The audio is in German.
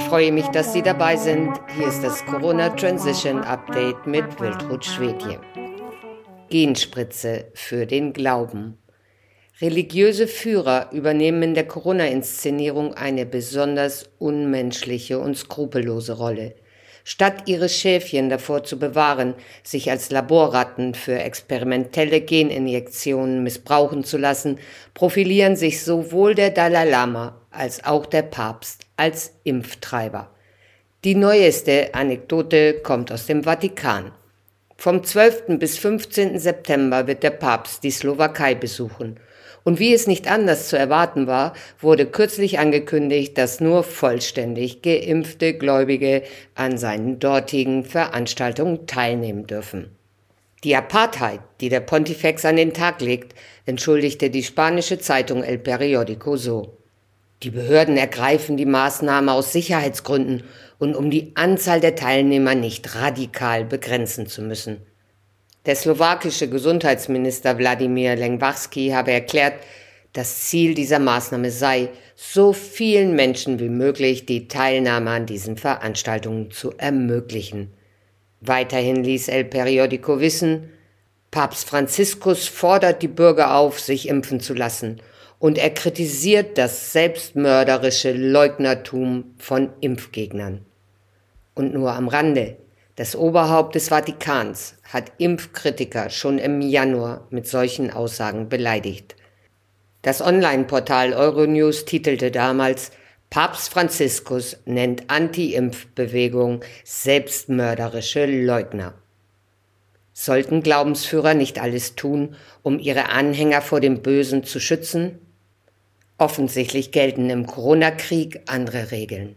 freue mich, dass Sie dabei sind. Hier ist das Corona Transition Update mit Wiltrud Schwedje. Genspritze für den Glauben. Religiöse Führer übernehmen in der Corona-Inszenierung eine besonders unmenschliche und skrupellose Rolle. Statt ihre Schäfchen davor zu bewahren, sich als Laborratten für experimentelle Geninjektionen missbrauchen zu lassen, profilieren sich sowohl der Dalai Lama als auch der Papst als Impftreiber. Die neueste Anekdote kommt aus dem Vatikan. Vom 12. bis 15. September wird der Papst die Slowakei besuchen und wie es nicht anders zu erwarten war, wurde kürzlich angekündigt, dass nur vollständig geimpfte Gläubige an seinen dortigen Veranstaltungen teilnehmen dürfen. Die Apartheid, die der Pontifex an den Tag legt, entschuldigte die spanische Zeitung El Periódico so. Die Behörden ergreifen die Maßnahme aus Sicherheitsgründen und um die Anzahl der Teilnehmer nicht radikal begrenzen zu müssen. Der slowakische Gesundheitsminister Wladimir Lengwarski habe erklärt, das Ziel dieser Maßnahme sei, so vielen Menschen wie möglich die Teilnahme an diesen Veranstaltungen zu ermöglichen. Weiterhin ließ El Periodico wissen, Papst Franziskus fordert die Bürger auf, sich impfen zu lassen, und er kritisiert das selbstmörderische Leugnertum von Impfgegnern. Und nur am Rande, das Oberhaupt des Vatikans hat Impfkritiker schon im Januar mit solchen Aussagen beleidigt. Das Online-Portal Euronews titelte damals Papst Franziskus nennt Anti-Impfbewegung selbstmörderische Leugner. Sollten Glaubensführer nicht alles tun, um ihre Anhänger vor dem Bösen zu schützen? Offensichtlich gelten im Corona-Krieg andere Regeln.